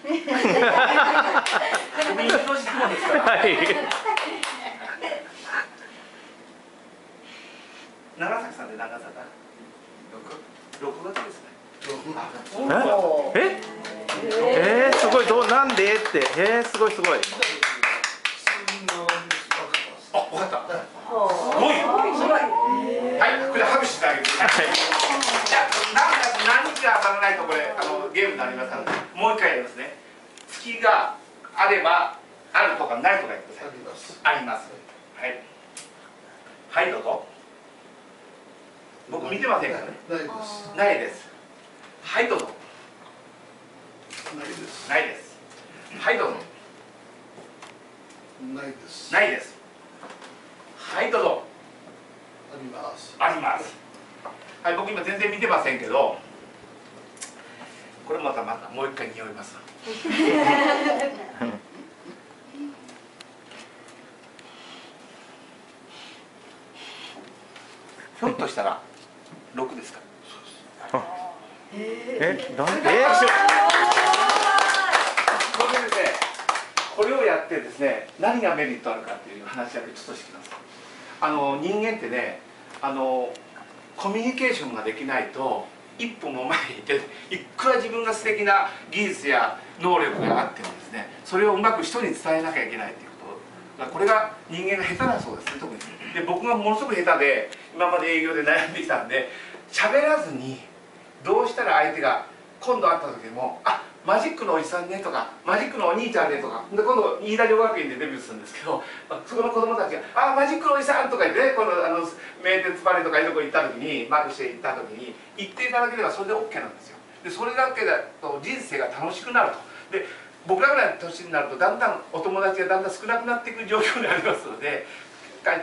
はい長崎さんで長崎6月ですねえええー、すごいどうなんでってえー、すごいすごいあ、わかったすごいはい、これ拍手してあげてください。じゃあ何月何日が当たらないとこれあのゲームになりますからもう一回やりますね。月があればあるとかないとか言ってください。あります。はい。はいどうぞ。僕見てませんからね。ないです。ないです。はいどうぞ。ないです。ないです。はいどうぞ。ないです。ないです。はいどうぞ。あります。あります。はい僕今全然見てませんけどこれまたまたもう一回匂いますひょっとしたら6ですか？えなんで？これですねこれをやってですね何がメリットあるかっていう話だけちょっとしてきます。あの人間ってねあのコミュニケーションができないと一歩も前に行っていくら自分が素敵な技術や能力があってもですねそれをうまく人に伝えなきゃいけないっていうこと。これが人間が下手だそうですね特に。で僕がものすごく下手で今まで営業で悩んできたんで喋らずにどうしたら相手が今度会った時でも「あマジックのおじさんね」とか「マジックのお兄ちゃんね」とかで今度飯田両学院でデビューするんですけどそこの子供たちが「あマジックのおじさん」とか言ってねこのあの名鉄パレとかいうとこ行った時にマークして行った時に行っていただければそれで OK なんですよ。でそれだけだと人生が楽しくなると。で僕らぐらいの年になるとだんだんお友達がだんだん少なくなっていく状況にありますので